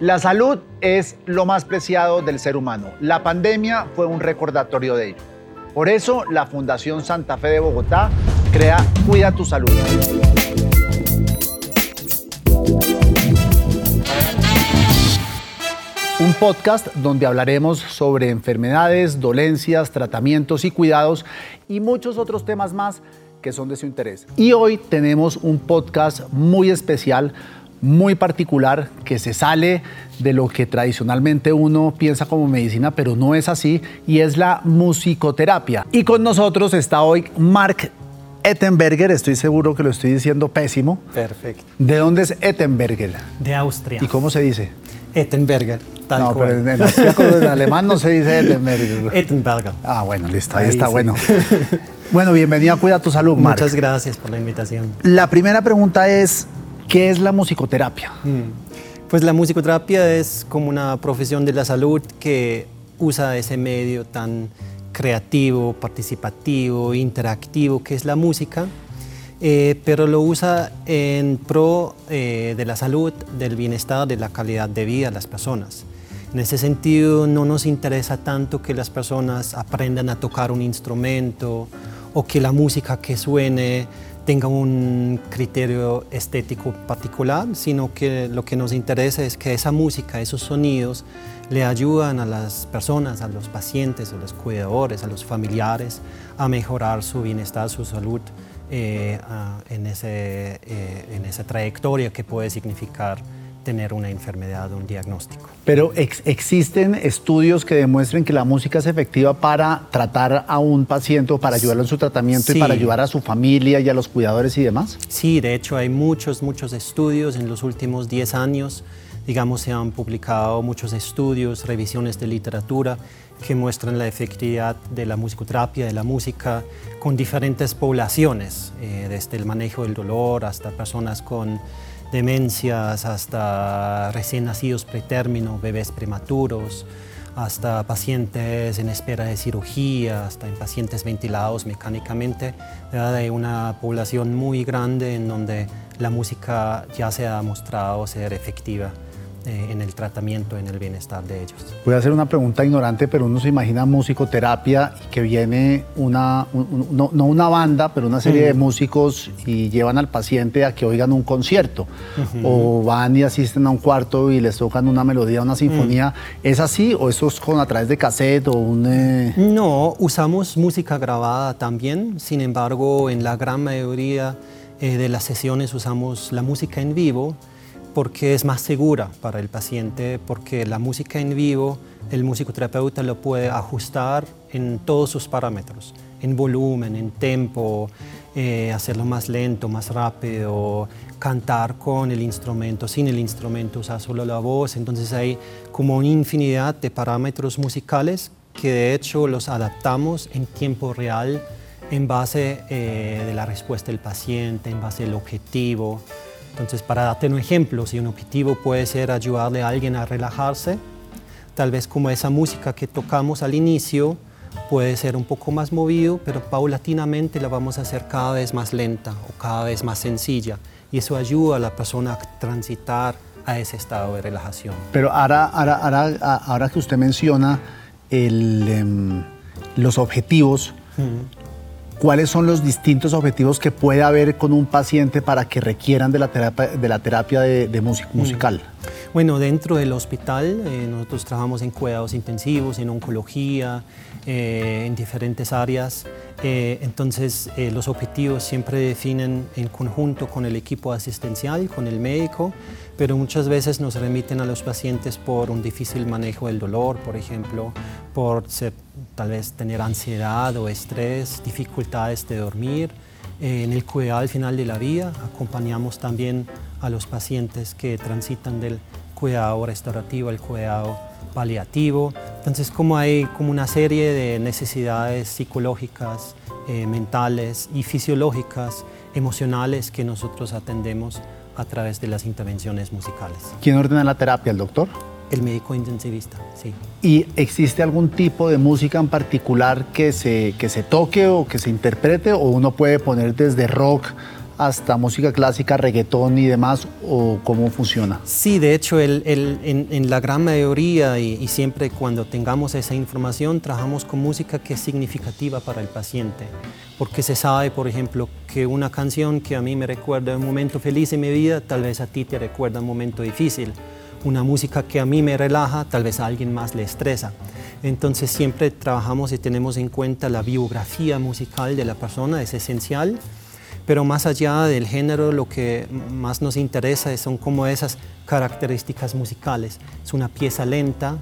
La salud es lo más preciado del ser humano. La pandemia fue un recordatorio de ello. Por eso, la Fundación Santa Fe de Bogotá crea Cuida tu Salud. Un podcast donde hablaremos sobre enfermedades, dolencias, tratamientos y cuidados y muchos otros temas más que son de su interés. Y hoy tenemos un podcast muy especial muy particular que se sale de lo que tradicionalmente uno piensa como medicina, pero no es así, y es la musicoterapia. Y con nosotros está hoy Mark Ettenberger, estoy seguro que lo estoy diciendo pésimo. Perfecto. ¿De dónde es Ettenberger? De Austria. ¿Y cómo se dice? Ettenberger. Tal no, pero en, en, alemán no se dice Ettenberger. Ettenberger. Ah, bueno, listo, ahí, está bueno. Bueno, bienvenido a Cuida tu Salud, Mark. Muchas gracias por la invitación. La primera pregunta es, ¿Qué es la musicoterapia? Mm. Pues la musicoterapia es como una profesión de la salud que usa ese medio tan creativo, participativo, interactivo que es la música, eh, pero lo usa en pro eh, de la salud, del bienestar, de la calidad de vida de las personas. En ese sentido, no nos interesa tanto que las personas aprendan a tocar un instrumento o que la música que suene tenga un criterio estético particular, sino que lo que nos interesa es que esa música, esos sonidos, le ayudan a las personas, a los pacientes, a los cuidadores, a los familiares, a mejorar su bienestar, su salud eh, en, ese, eh, en esa trayectoria que puede significar tener una enfermedad o un diagnóstico. Pero existen estudios que demuestren que la música es efectiva para tratar a un paciente o para ayudarlo en su tratamiento y para ayudar a su familia y a los cuidadores y demás. Sí, de hecho hay muchos, muchos estudios en los últimos 10 años. Digamos, se han publicado muchos estudios, revisiones de literatura que muestran la efectividad de la musicoterapia, de la música, con diferentes poblaciones, eh, desde el manejo del dolor hasta personas con demencias hasta recién nacidos pretérmino, bebés prematuros, hasta pacientes en espera de cirugía, hasta en pacientes ventilados mecánicamente. Hay una población muy grande en donde la música ya se ha mostrado ser efectiva. Eh, en el tratamiento, en el bienestar de ellos. Voy a hacer una pregunta ignorante, pero uno se imagina musicoterapia y que viene una, no, una banda, pero una serie de músicos y llevan al paciente a que oigan un concierto o van y asisten a un cuarto y les tocan una melodía, una sinfonía. ¿Es así o eso es con a través de cassette o un...? Eh? No, usamos música grabada también, sin embargo, en la gran mayoría eh, de las sesiones usamos la música en vivo porque es más segura para el paciente, porque la música en vivo, el musicoterapeuta lo puede ajustar en todos sus parámetros, en volumen, en tempo, eh, hacerlo más lento, más rápido, cantar con el instrumento, sin el instrumento, usar solo la voz. Entonces hay como una infinidad de parámetros musicales que de hecho los adaptamos en tiempo real en base eh, de la respuesta del paciente, en base del objetivo. Entonces, para darte un ejemplo, si un objetivo puede ser ayudarle a alguien a relajarse, tal vez como esa música que tocamos al inicio puede ser un poco más movido, pero paulatinamente la vamos a hacer cada vez más lenta o cada vez más sencilla. Y eso ayuda a la persona a transitar a ese estado de relajación. Pero ahora, ahora, ahora, que usted menciona em, los objetivos, ¿Cuáles son los distintos objetivos que puede haber con un paciente para que requieran de la terapia de, la terapia de, música mm. musical? Bueno, dentro del hospital eh, nosotros trabajamos en cuidados intensivos, en oncología, eh, en diferentes áreas. Eh, entonces los objetivos siempre definen en conjunto con el equipo asistencial, con el médico, pero muchas veces nos remiten a los pacientes por un difícil manejo del dolor, por ejemplo, por tal vez tener ansiedad o estrés, dificultades de dormir. Eh, en el cuidado al final de la vida acompañamos también a los pacientes que transitan del cuidado restaurativo al cuidado paliativo. Entonces, como hay como una serie de necesidades psicológicas, eh, mentales y fisiológicas, emocionales que nosotros atendemos a través de las intervenciones musicales. ¿Quién ordena la terapia? ¿El doctor? El médico intensivista, sí. ¿Y existe algún tipo de música en particular que se, que se toque o que se interprete o uno puede poner desde rock hasta música clásica, reggaetón y demás, o cómo funciona? Sí, de hecho, en, la gran mayoría y, y, siempre cuando tengamos esa información, trabajamos con música que es significativa para el paciente, porque se sabe, por ejemplo, que una canción que a mí me recuerda un momento feliz en mi vida, tal vez a ti te recuerda un momento difícil. Una música que a mí me relaja, tal vez a alguien más le estresa. Entonces siempre trabajamos y tenemos en cuenta la biografía musical de la persona, es esencial, pero más allá del género lo que más nos interesa son como esas características musicales. Es una pieza lenta,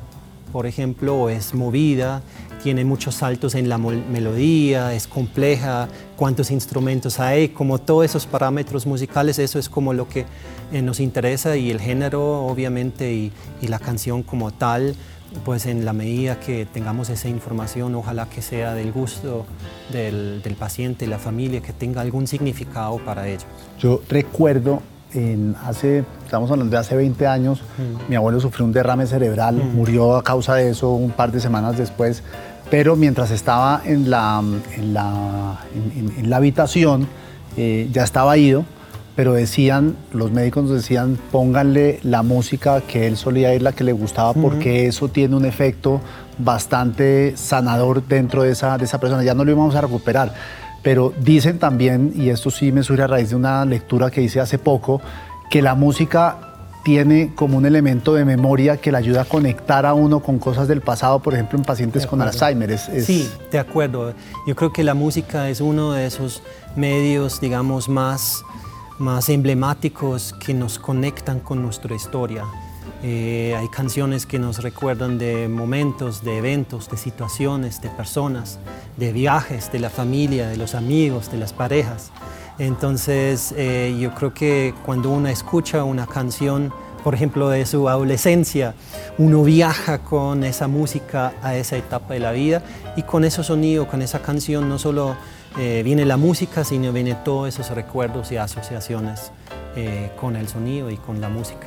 por ejemplo, o es movida, tiene muchos saltos en la melodía, es compleja, cuántos instrumentos hay, como todos esos parámetros musicales, eso es como lo que eh, nos interesa y el género obviamente y la canción como tal pues en la medida que tengamos esa información, ojalá que sea del gusto del, paciente, la familia, que tenga algún significado para ellos. Yo recuerdo, en hace, estamos hablando de hace 20 años, mm. mi abuelo sufrió un derrame cerebral, mm. murió a causa de eso un par de semanas después, pero mientras estaba en la, en la, en, la habitación, eh, ya estaba ido, pero decían, los médicos nos decían, pónganle la música que él solía ir, la que le gustaba, porque eso tiene un efecto bastante sanador dentro de esa, de esa persona. Ya no lo íbamos a recuperar. Pero dicen también, y esto sí me surge a raíz de una lectura que hice hace poco, que la música tiene como un elemento de memoria que le ayuda a conectar a uno con cosas del pasado, por ejemplo, en pacientes con Alzheimer. Sí, de acuerdo. Yo creo que la música es uno de esos medios, digamos, más más emblemáticos que nos conectan con nuestra historia. Eh, hay canciones que nos recuerdan de momentos, de eventos, de situaciones, de personas, de viajes, de la familia, de los amigos, de las parejas. Entonces eh, yo creo que cuando uno escucha una canción, por ejemplo, de su adolescencia, uno viaja con esa música a esa etapa de la vida y con ese sonido, con esa canción, no solo eh, viene la música, sino viene todos esos recuerdos y asociaciones eh, con el sonido y con la música.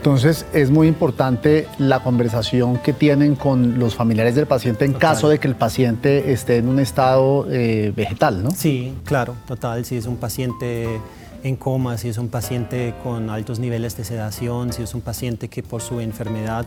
Entonces es muy importante la conversación que tienen con los familiares del paciente en caso de que el paciente esté en un estado eh, vegetal, ¿no? Sí, claro, total. Si es un paciente en coma, si es un paciente con altos niveles de sedación, si es un paciente que por su enfermedad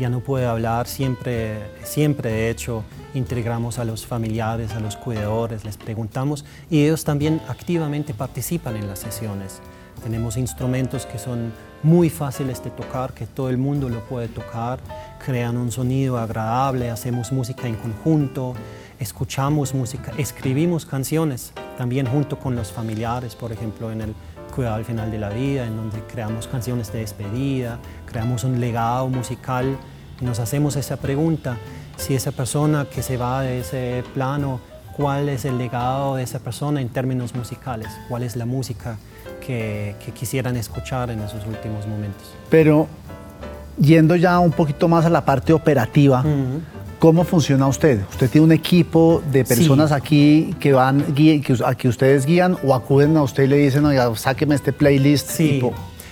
ya no puede hablar, siempre, siempre de hecho integramos a los familiares, a los cuidadores, les preguntamos y ellos también activamente participan en las sesiones. Tenemos instrumentos que son muy fáciles de tocar, que todo el mundo lo puede tocar, crean un sonido agradable, hacemos música en conjunto, escuchamos música, escribimos canciones también junto con los familiares, por ejemplo, en el cuidado al final de la vida, en donde creamos canciones de despedida, creamos un legado musical nos hacemos esa pregunta, si esa persona que se va de ese plano, cuál es el legado de esa persona en términos musicales, cuál es la música que, quisieran escuchar en esos últimos momentos. Pero yendo ya un poquito más a la parte operativa, ¿Cómo funciona usted? ¿Usted tiene un equipo de personas aquí que van que, a que ustedes guían o acuden a usted y le dicen, oiga, sáqueme este playlist? Sí.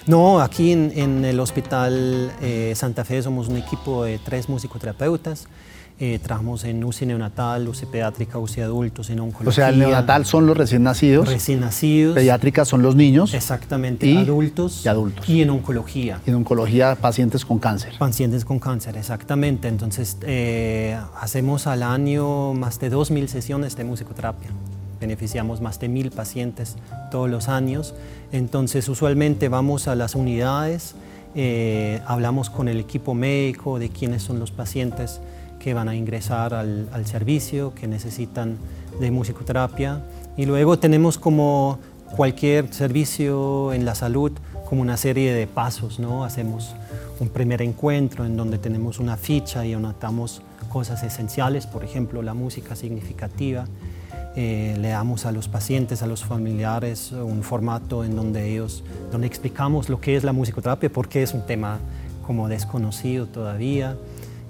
No, aquí en, el Hospital eh, Santa Fe somos un equipo de tres musicoterapeutas eh, trabajamos en UCI neonatal, UCI pediátrica, UCI adultos, en oncología. O sea, el neonatal son los recién nacidos. Recién nacidos. Pediátrica son los niños. Exactamente, y adultos. Y adultos. Y en oncología. Y en oncología, pacientes con cáncer. Pacientes con cáncer, exactamente. Entonces, eh, hacemos al año más de 2.000 sesiones de musicoterapia. Beneficiamos más de 1.000 pacientes todos los años. Entonces, usualmente vamos a las unidades, eh, hablamos con el equipo médico de quiénes son los pacientes que van a ingresar al, servicio, que necesitan de musicoterapia. Y luego tenemos como cualquier servicio en la salud, como una serie de pasos, ¿no? Hacemos un primer encuentro en donde tenemos una ficha y anotamos cosas esenciales, por ejemplo, la música significativa. Eh, le damos a los pacientes, a los familiares, un formato en donde ellos, donde explicamos lo que es la musicoterapia, porque es un tema como desconocido todavía.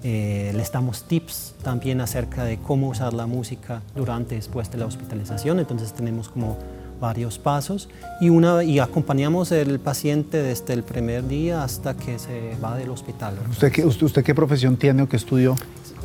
Eh, les damos tips también acerca de cómo usar la música durante y después de la hospitalización. Entonces tenemos como varios pasos y, una, y acompañamos al paciente desde el primer día hasta que se va del hospital. ¿Usted qué, usted, qué profesión tiene o qué estudió?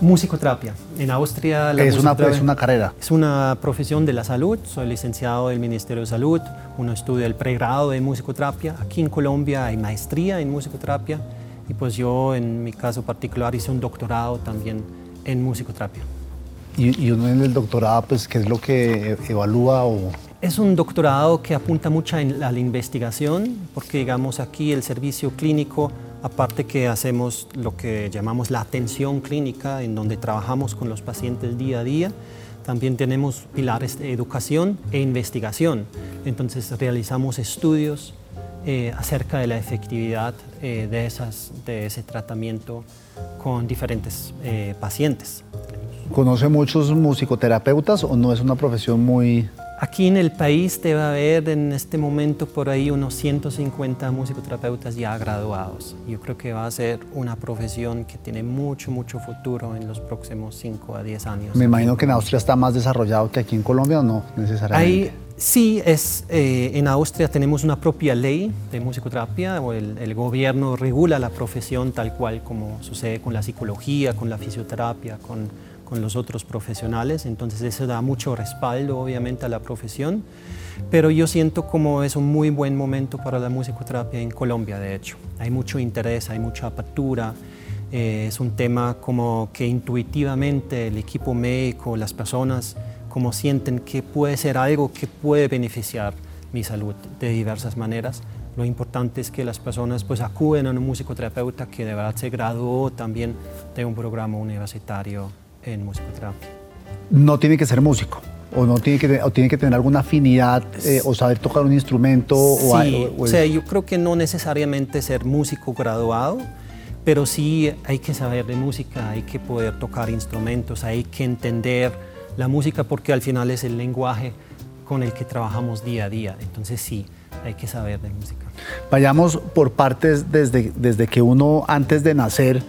Musicoterapia. En Austria la es una, es una carrera. Es una profesión de la salud. Soy licenciado del Ministerio de Salud. Uno estudia el pregrado de musicoterapia. Aquí en Colombia hay maestría en musicoterapia. Y pues yo en mi caso particular hice un doctorado también en musicoterapia. ¿Y, uno en el doctorado, pues, qué es lo que evalúa o...? Es un doctorado que apunta mucho a la investigación, porque digamos aquí el servicio clínico Aparte que hacemos lo que llamamos la atención clínica, en donde trabajamos con los pacientes día a día, también tenemos pilares de educación e investigación. Entonces realizamos estudios eh, acerca de la efectividad eh, de, esas, de ese tratamiento con diferentes eh, pacientes. ¿Conoce muchos musicoterapeutas o no es una profesión muy Aquí en el país debe haber en este momento por ahí unos 150 musicoterapeutas ya graduados. Yo creo que va a ser una profesión que tiene mucho, mucho futuro en los próximos 5 a 10 años. Me imagino que en Austria está más desarrollado que aquí en Colombia o no necesariamente. Sí, es, eh, en Austria tenemos una propia ley de musicoterapia, o el, el gobierno regula la profesión tal cual como sucede con la psicología, con la fisioterapia, con con los otros profesionales, entonces eso da mucho respaldo obviamente a la profesión, pero yo siento como es un muy buen momento para la musicoterapia en Colombia, de hecho. Hay mucho interés, hay mucha apertura, eh, es un tema como que intuitivamente el equipo médico, las personas, como sienten que puede ser algo que puede beneficiar mi salud de diversas maneras. Lo importante es que las personas pues acuden a un musicoterapeuta que de verdad se graduó también de un programa universitario en musicoterapia. No tiene que ser músico. O, no tiene, que, o tiene que tener alguna afinidad eh, o saber tocar un instrumento o algo. O, sea, yo creo que no necesariamente ser músico graduado, pero sí hay que saber de música, hay que poder tocar instrumentos, hay que entender la música porque al final es el lenguaje con el que trabajamos día a día. Entonces sí, hay que saber de música. Vayamos por partes desde, desde que uno antes de nacer,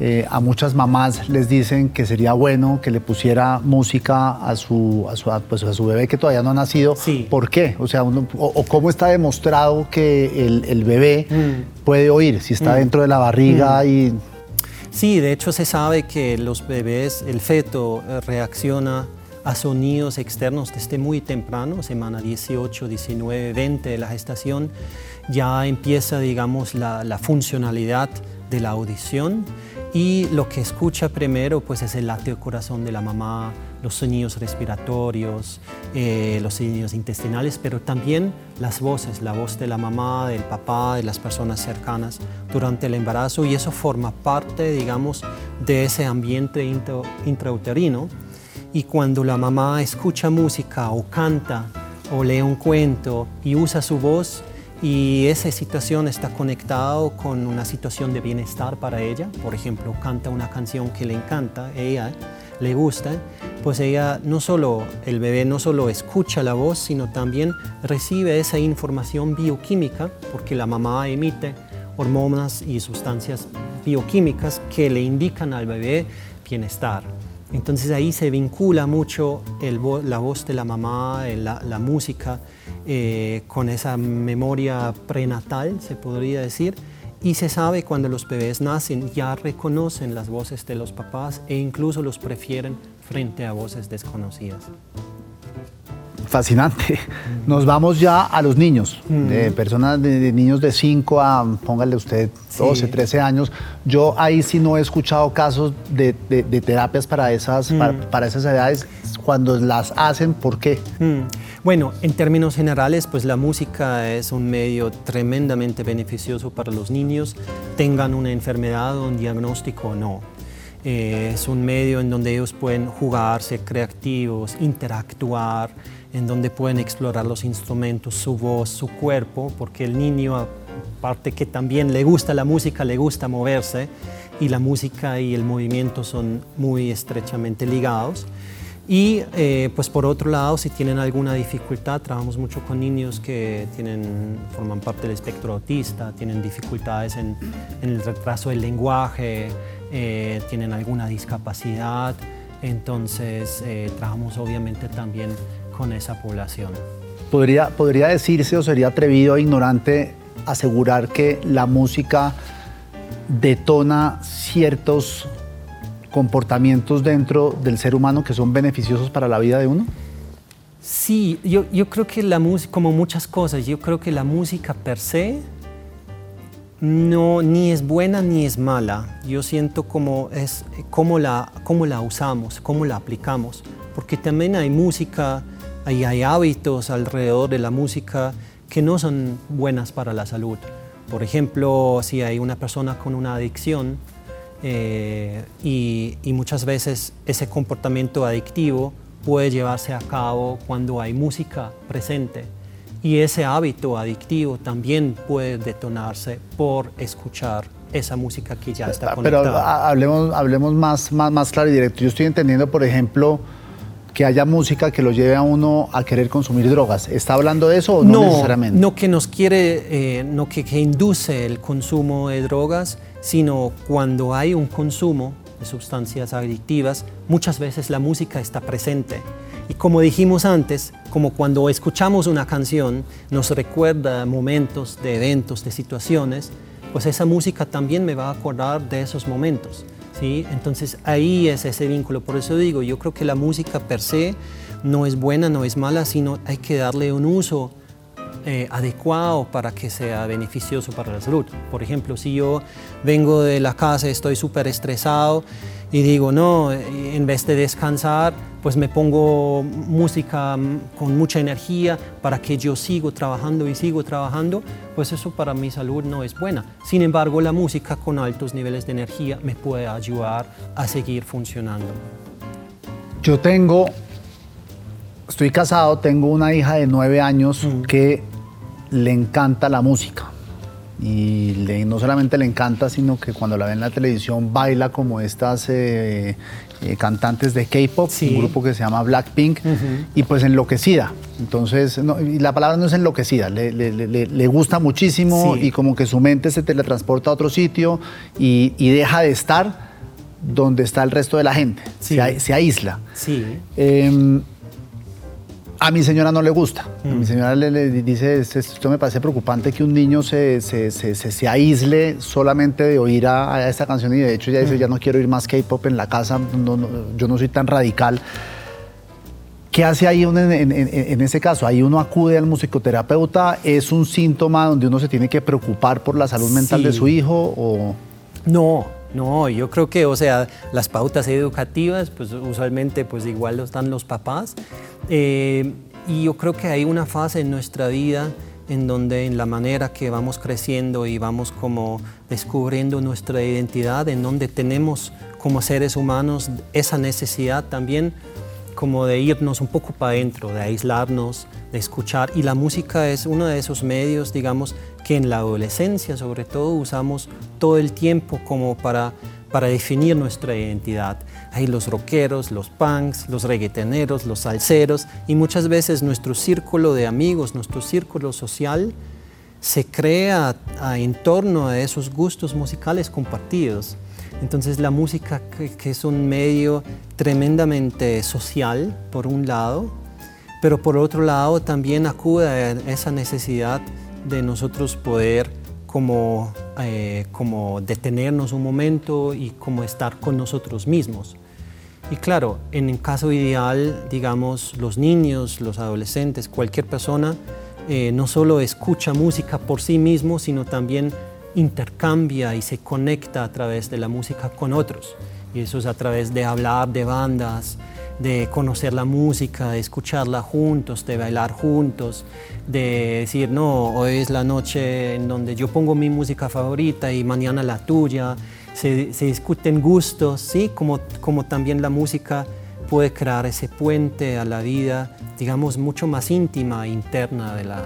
eh, a muchas mamás les dicen que sería bueno que le pusiera música a su, a su, pues, a su bebé que todavía no ha nacido. ¿Por qué? O sea, o, cómo está demostrado que el, el bebé puede oír, si está dentro de la barriga y... Sí, de hecho se sabe que los bebés, el feto eh, reacciona a sonidos externos desde muy temprano, semana 18, 19, 20 de la gestación, ya empieza, digamos, la, funcionalidad de la audición y lo que escucha primero pues es el late del corazón de la mamá, los sonidos respiratorios, eh, los sonidos intestinales, pero también las voces, la voz de la mamá, del papá, de las personas cercanas durante el embarazo y eso forma parte, digamos, de ese ambiente intrauterino. Y cuando la mamá escucha música o canta o lee un cuento y usa su voz y esa situación está conectada con una situación de bienestar para ella, por ejemplo, canta una canción que le encanta, ella le gusta, pues ella no solo, el bebé no solo escucha la voz, sino también recibe esa información bioquímica, porque la mamá emite hormonas y sustancias bioquímicas que le indican al bebé bienestar. Entonces ahí se vincula mucho la voz de la mamá, la, música, eh, con esa memoria prenatal, se podría decir, y se sabe cuando los bebés nacen ya reconocen las voces de los papás e incluso los prefieren frente a voces desconocidas fascinante. Nos vamos ya a los niños, de personas, de, niños de 5 a, póngale usted, 12, 13 años. Yo ahí sí no he escuchado casos de, terapias para esas, para, esas edades. Cuando las hacen, ¿por qué? Bueno, en términos generales, pues la música es un medio tremendamente beneficioso para los niños, tengan una enfermedad o un diagnóstico o no. Eh, es un medio en donde ellos pueden jugar, ser creativos, interactuar, en donde pueden explorar los instrumentos, su voz, su cuerpo, porque el niño, aparte que también le gusta la música, le gusta moverse, y la música y el movimiento son muy estrechamente ligados. Y eh, pues por otro lado, si tienen alguna dificultad, trabajamos mucho con niños que tienen, forman parte del espectro autista, tienen dificultades en, el retraso del lenguaje, eh, tienen alguna discapacidad. Entonces eh, trabajamos obviamente también con esa población. ¿Podría, ¿Podría decirse o sería atrevido o ignorante asegurar que la música detona ciertos comportamientos dentro del ser humano que son beneficiosos para la vida de uno? Sí, yo, yo creo que la música, como muchas cosas, yo creo que la música per se no, ni es buena ni es mala. Yo siento como es cómo la, cómo la usamos, cómo la aplicamos. Porque también hay música, hay, hay hábitos alrededor de la música que no son buenas para la salud. Por ejemplo, si hay una persona con una adicción eh, y, y muchas veces ese comportamiento adictivo puede llevarse a cabo cuando hay música presente. Y ese hábito adictivo también puede detonarse por escuchar esa música que ya está conectada. Pero hablemos, hablemos más, más, más claro y directo. Yo estoy entendiendo, por ejemplo, que haya música que lo lleve a uno a querer consumir drogas. ¿Está hablando de eso o no, necesariamente? No que nos quiere, eh, no que, que induce el consumo de drogas, sino cuando hay un consumo de sustancias adictivas, muchas veces la música está presente. Y como dijimos antes, como cuando escuchamos una canción nos recuerda momentos de eventos, de situaciones, pues esa música también me va a acordar de esos momentos. ¿sí? Entonces ahí es ese vínculo. Por eso digo, yo creo que la música per se no es buena, no es mala, sino hay que darle un uso eh, adecuado para que sea beneficioso para la salud. Por ejemplo, si yo vengo de la casa, estoy súper estresado y digo, no, en vez de descansar, pues me pongo música con mucha energía para que yo sigo trabajando y sigo trabajando, pues eso para mi salud no es buena. Sin embargo, la música con altos niveles de energía me puede ayudar a seguir funcionando. Yo tengo, estoy casado, tengo una hija de nueve años que le encanta la música. Y no solamente le encanta, sino que cuando la ve en la televisión baila como estas eh, eh, cantantes de K-pop, un grupo que se llama Blackpink, y pues enloquecida. Entonces, la palabra no es enloquecida, le, gusta muchísimo y como que su mente se teletransporta a otro sitio y, deja de estar donde está el resto de la gente, se, se, aísla. Sí. Em, a mi señora no le gusta. A mi mm. señora le, dice, esto me parece preocupante que un niño se, se, aísle solamente de oír a, esta canción y de hecho ya dice, mm. ya no quiero oír más K-pop en la casa, yo no soy tan radical. ¿Qué hace ahí en, ese caso? Ahí uno acude al musicoterapeuta, ¿es un síntoma donde uno se tiene que preocupar por la salud mental de su hijo o...? No, no, yo creo que, o sea, las pautas educativas, pues usualmente pues igual lo están los papás. Eh, y yo creo que hay una fase en nuestra vida en donde en la manera que vamos creciendo y vamos como descubriendo nuestra identidad, en donde tenemos como seres humanos esa necesidad también como de irnos un poco para adentro, de aislarnos, de escuchar. Y la música es uno de esos medios, digamos, que en la adolescencia sobre todo usamos todo el tiempo como para, para definir nuestra identidad. Hay los rockeros, los punks, los reggaetoneros, los salseros y muchas veces nuestro círculo de amigos, nuestro círculo social se crea en torno a esos gustos musicales compartidos. Entonces la música que, es un medio tremendamente social, por un lado, pero por otro lado también acude a esa necesidad de nosotros poder como, eh, como detenernos un momento y como estar con nosotros mismos. Y claro, en el caso ideal, digamos, los niños, los adolescentes, cualquier persona, eh, no solo escucha música por sí mismo, sino también intercambia y se conecta a través de la música con otros. Y eso es a través de hablar de bandas, de conocer la música, de escucharla juntos, de bailar juntos, de decir, no, hoy es la noche en donde yo pongo mi música favorita y mañana la tuya. Se, discuten gustos, ¿sí? Como, como también la música puede crear ese puente a la vida, digamos, mucho más íntima, interna de, la,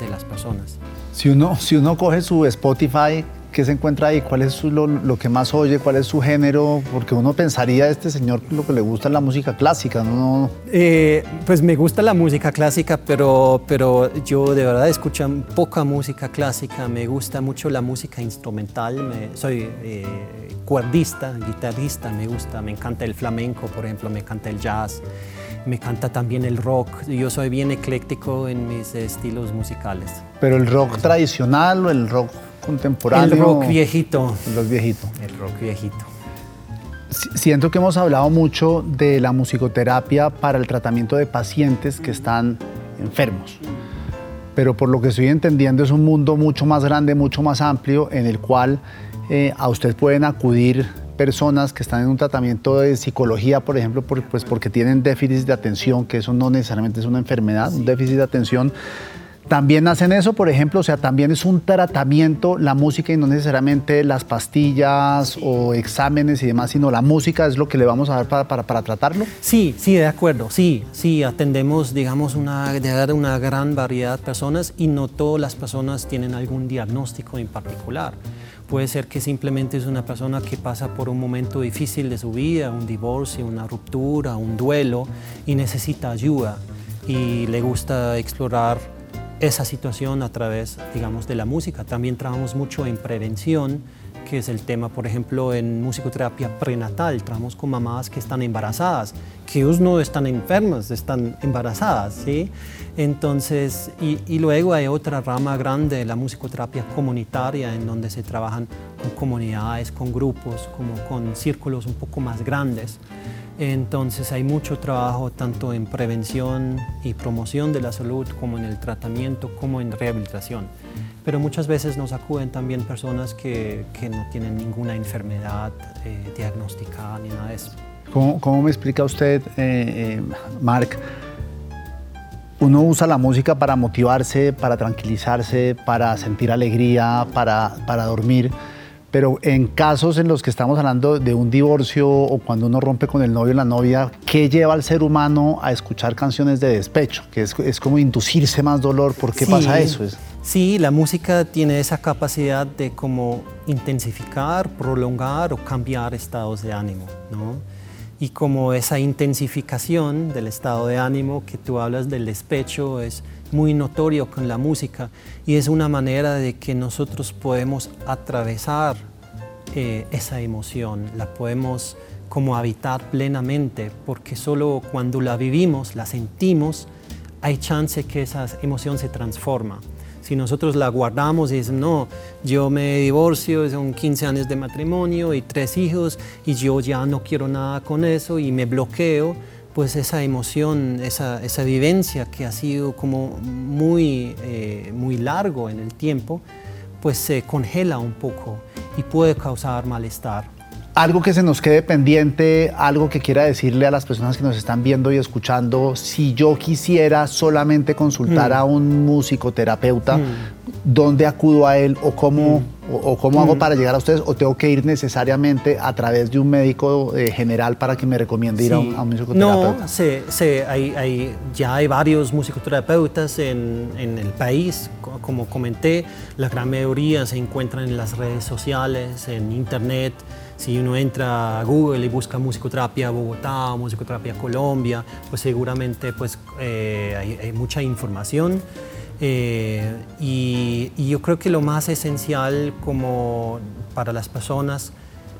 de las personas. Si uno, si uno coge su Spotify, ¿qué se encuentra ahí? ¿Cuál es lo, que más oye? ¿Cuál es su género? Porque uno pensaría a este señor lo que le gusta es la música clásica, ¿no? Eh, pues me gusta la música clásica, pero, pero yo de verdad escucho poca música clásica. Me gusta mucho la música instrumental. soy eh, cuerdista, guitarrista, me gusta, me encanta el flamenco, por ejemplo, me encanta el jazz me encanta también el rock. Yo soy bien ecléctico en mis estilos musicales. ¿Pero el rock tradicional o el rock contemporáneo? El rock viejito. El rock viejito. El rock viejito. Siento que hemos hablado mucho de la musicoterapia para el tratamiento de pacientes que están enfermos. Pero por lo que estoy entendiendo es un mundo mucho más grande, mucho más amplio, en el cual eh, a usted pueden acudir personas que están en un tratamiento de psicología, por ejemplo, pues porque tienen déficit de atención, que eso no necesariamente es una enfermedad, un déficit de atención también hacen eso, por ejemplo, o sea, también es un tratamiento la música y no necesariamente las pastillas o exámenes y demás, sino la música es lo que le vamos a dar para, para, tratarlo. Sí, sí, de acuerdo, sí, sí, atendemos, digamos, una, de una gran variedad de personas y no todas las personas tienen algún diagnóstico en particular. Puede ser que simplemente es una persona que pasa por un momento difícil de su vida, un divorcio, una ruptura, un duelo y necesita ayuda y le gusta explorar esa situación a través, digamos, de la música. También trabajamos mucho en prevención, que es el tema, por ejemplo, en musicoterapia prenatal. Trabajamos con mamás que están embarazadas, que ellos no están enfermas, están embarazadas, ¿sí? Entonces, y, y luego hay otra rama grande, la musicoterapia comunitaria, en donde se trabajan con comunidades, con grupos, como con círculos un poco más grandes. Entonces hay mucho trabajo tanto en prevención y promoción de la salud como en el tratamiento, como en rehabilitación. Pero muchas veces nos acuden también personas que, que no tienen ninguna enfermedad eh, diagnosticada ni nada de eso. ¿Cómo, cómo me explica usted, eh, eh, Mark? Uno usa la música para motivarse, para tranquilizarse, para sentir alegría, para, para dormir pero en casos en los que estamos hablando de un divorcio o cuando uno rompe con el novio o la novia, ¿qué lleva al ser humano a escuchar canciones de despecho? Que es, es como inducirse más dolor. ¿Por qué pasa eso? Sí, la música tiene esa capacidad de como intensificar, prolongar o cambiar estados de ánimo, ¿no? Y como esa intensificación del estado de ánimo que tú hablas del despecho es muy notorio con la música y es una manera de que nosotros podemos atravesar eh, esa emoción, la podemos como habitar plenamente, porque solo cuando la vivimos, la sentimos, hay chance que esa emoción se transforma. Si nosotros la guardamos y decimos, no, yo me divorcio, son 15 años de matrimonio y tres hijos y yo ya no quiero nada con eso y me bloqueo, pues esa emoción, esa, vivencia que ha sido como muy, eh, muy largo en el tiempo, pues se congela un poco y puede causar malestar. Algo que se nos quede pendiente, algo que quiera decirle a las personas que nos están viendo y escuchando, si yo quisiera solamente consultar mm. a un musicoterapeuta, mm. ¿dónde acudo a él o cómo, mm. O, cómo hago para llegar a ustedes? ¿O tengo que ir necesariamente a través de un médico eh, general para que me recomiende ir a, un, musicoterapeuta? No, sí, hay, ya hay varios musicoterapeutas en, en el país. Como comenté, la gran mayoría se encuentran en las redes sociales, en internet. Si uno entra a Google y busca musicoterapia Bogotá musicoterapia Colombia, pues seguramente pues, eh, hay, mucha información. Eh, y, yo creo que lo más esencial como para las personas,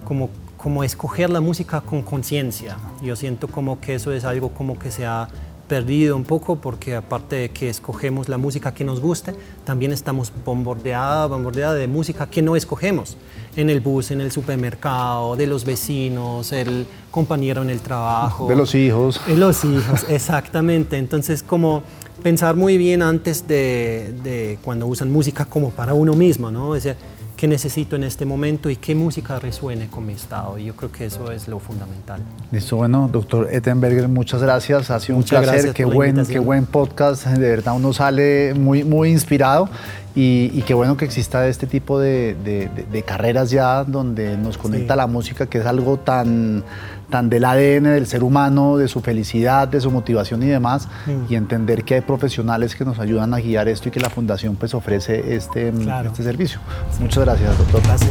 como, como escoger la música con conciencia. Yo siento como que eso es algo como que se ha perdido un poco porque aparte de que escogemos la música que nos guste, también estamos bombardeados bombardeada de música que no escogemos en el bus, en el supermercado, de los vecinos, el compañero en el trabajo. De los hijos. De los hijos, exactamente. Entonces, como pensar muy bien antes de, de cuando usan música como para uno mismo, ¿no? Es decir, qué necesito en este momento y qué música resuene con mi estado. Y yo creo que eso es lo fundamental. Listo, bueno, doctor Ettenberger, muchas gracias. Ha sido un placer. Qué buen, qué buen podcast. De verdad, uno sale muy, muy inspirado. Y, qué bueno que exista este tipo de, carreras ya donde nos conecta la música, que es algo tan, tan del ADN del ser humano, de su felicidad, de su motivación y demás, mm. y entender que hay profesionales que nos ayudan a guiar esto y que la Fundación pues ofrece este, este servicio. Muchas gracias, doctor. Gracias.